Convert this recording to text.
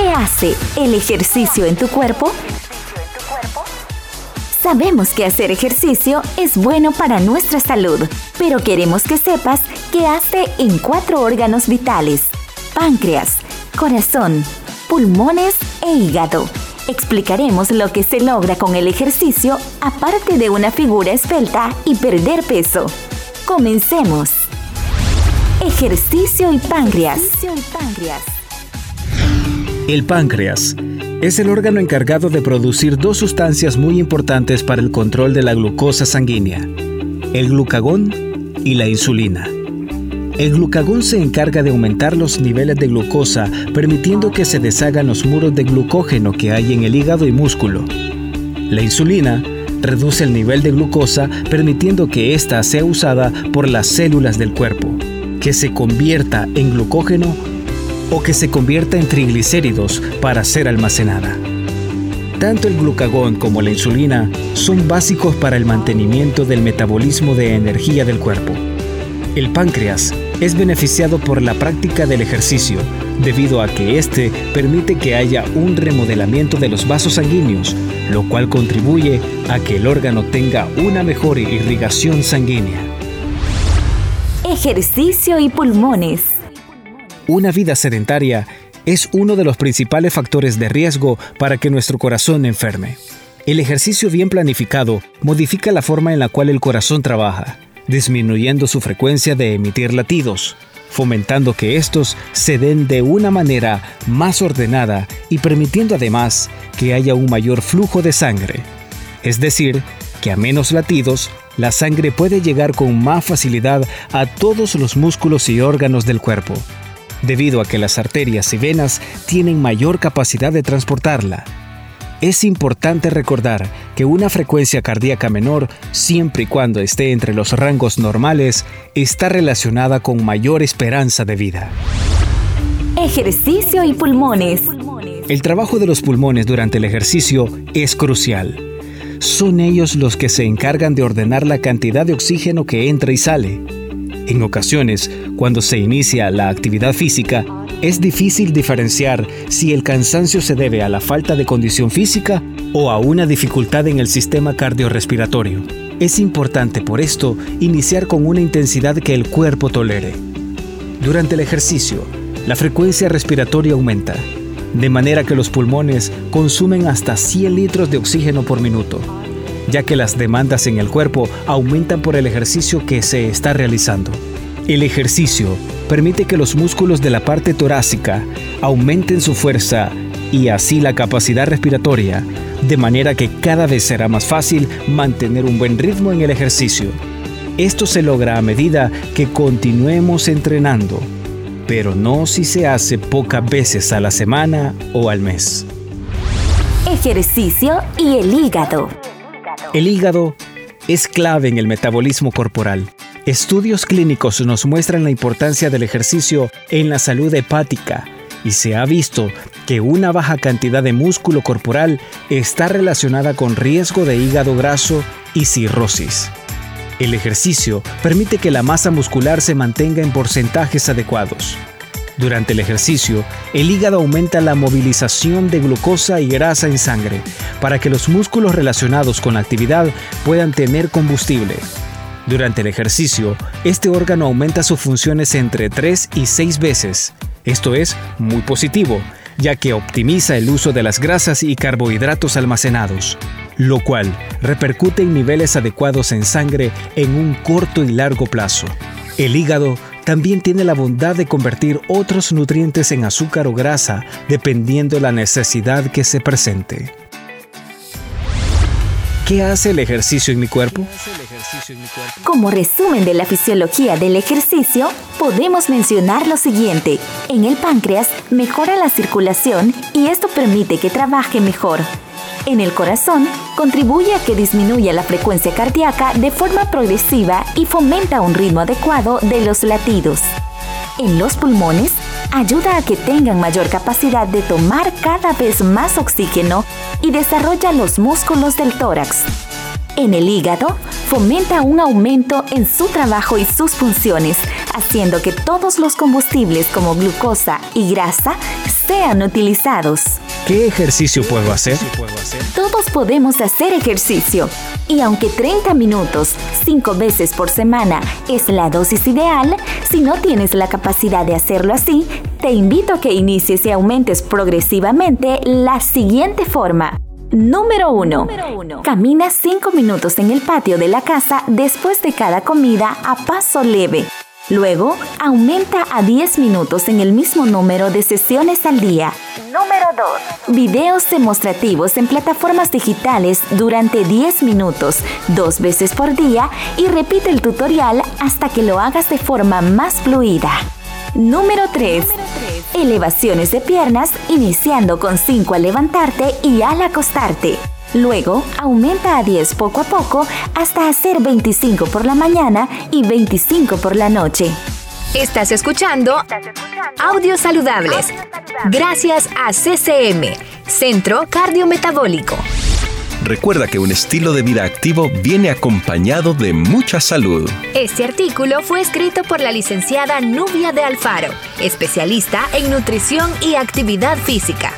¿Qué hace el ejercicio en tu cuerpo? Sabemos que hacer ejercicio es bueno para nuestra salud, pero queremos que sepas qué hace en cuatro órganos vitales, páncreas, corazón, pulmones e hígado. Explicaremos lo que se logra con el ejercicio aparte de una figura esbelta y perder peso. Comencemos. Ejercicio y páncreas. El páncreas es el órgano encargado de producir dos sustancias muy importantes para el control de la glucosa sanguínea, el glucagón y la insulina. El glucagón se encarga de aumentar los niveles de glucosa, permitiendo que se deshagan los muros de glucógeno que hay en el hígado y músculo. La insulina reduce el nivel de glucosa, permitiendo que ésta sea usada por las células del cuerpo, que se convierta en glucógeno o que se convierta en triglicéridos para ser almacenada. Tanto el glucagón como la insulina son básicos para el mantenimiento del metabolismo de energía del cuerpo. El páncreas es beneficiado por la práctica del ejercicio, debido a que éste permite que haya un remodelamiento de los vasos sanguíneos, lo cual contribuye a que el órgano tenga una mejor irrigación sanguínea. Ejercicio y pulmones. Una vida sedentaria es uno de los principales factores de riesgo para que nuestro corazón enferme. El ejercicio bien planificado modifica la forma en la cual el corazón trabaja disminuyendo su frecuencia de emitir latidos, fomentando que estos se den de una manera más ordenada y permitiendo además que haya un mayor flujo de sangre. Es decir, que a menos latidos, la sangre puede llegar con más facilidad a todos los músculos y órganos del cuerpo, debido a que las arterias y venas tienen mayor capacidad de transportarla. Es importante recordar que una frecuencia cardíaca menor, siempre y cuando esté entre los rangos normales, está relacionada con mayor esperanza de vida. Ejercicio y pulmones. El trabajo de los pulmones durante el ejercicio es crucial. Son ellos los que se encargan de ordenar la cantidad de oxígeno que entra y sale. En ocasiones, cuando se inicia la actividad física, es difícil diferenciar si el cansancio se debe a la falta de condición física o a una dificultad en el sistema cardiorrespiratorio. Es importante por esto iniciar con una intensidad que el cuerpo tolere. Durante el ejercicio, la frecuencia respiratoria aumenta, de manera que los pulmones consumen hasta 100 litros de oxígeno por minuto, ya que las demandas en el cuerpo aumentan por el ejercicio que se está realizando. El ejercicio permite que los músculos de la parte torácica aumenten su fuerza y así la capacidad respiratoria, de manera que cada vez será más fácil mantener un buen ritmo en el ejercicio. Esto se logra a medida que continuemos entrenando, pero no si se hace pocas veces a la semana o al mes. Ejercicio y el hígado. El hígado es clave en el metabolismo corporal Estudios clínicos nos muestran la importancia del ejercicio en la salud hepática y se ha visto que una baja cantidad de músculo corporal está relacionada con riesgo de hígado graso y cirrosis. El ejercicio permite que la masa muscular se mantenga en porcentajes adecuados. Durante el ejercicio, el hígado aumenta la movilización de glucosa y grasa en sangre para que los músculos relacionados con la actividad puedan tener combustible. Durante el ejercicio, este órgano aumenta sus funciones entre 3 y 6 veces. Esto es muy positivo, ya que optimiza el uso de las grasas y carbohidratos almacenados, lo cual repercute en niveles adecuados en sangre en un corto y largo plazo. El hígado también tiene la bondad de convertir otros nutrientes en azúcar o grasa dependiendo la necesidad que se presente. ¿Qué hace el ejercicio en mi cuerpo? Como resumen de la fisiología del ejercicio, podemos mencionar lo siguiente. En el páncreas mejora la circulación y esto permite que trabaje mejor. En el corazón, contribuye a que disminuya la frecuencia cardíaca de forma progresiva y fomenta un ritmo adecuado de los latidos. En los pulmones, ayuda a que tengan mayor capacidad de tomar cada vez más oxígeno y desarrolla los músculos del tórax. En el hígado, fomenta un aumento en su trabajo y sus funciones, haciendo que todos los combustibles como glucosa y grasa sean utilizados. ¿Qué ejercicio puedo hacer? Todos podemos hacer ejercicio. Y aunque 30 minutos, 5 veces por semana, es la dosis ideal, si no tienes la capacidad de hacerlo así, te invito a que inicies y aumentes progresivamente la siguiente forma. Número 1. Camina 5 minutos en el patio de la casa después de cada comida a paso leve. Luego, aumenta a 10 minutos en el mismo número de sesiones al día. Número 2. Videos demostrativos en plataformas digitales durante 10 minutos, dos veces por día y repite el tutorial hasta que lo hagas de forma más fluida. Número 3. Elevaciones de piernas iniciando con 5 al levantarte y al acostarte. Luego, aumenta a 10 poco a poco hasta hacer 25 por la mañana y 25 por la noche. Estás escuchando Audios Saludables. Gracias a CCM, Centro Cardiometabólico. Recuerda que un estilo de vida activo viene acompañado de mucha salud. Este artículo fue escrito por la licenciada Nubia de Alfaro, especialista en nutrición y actividad física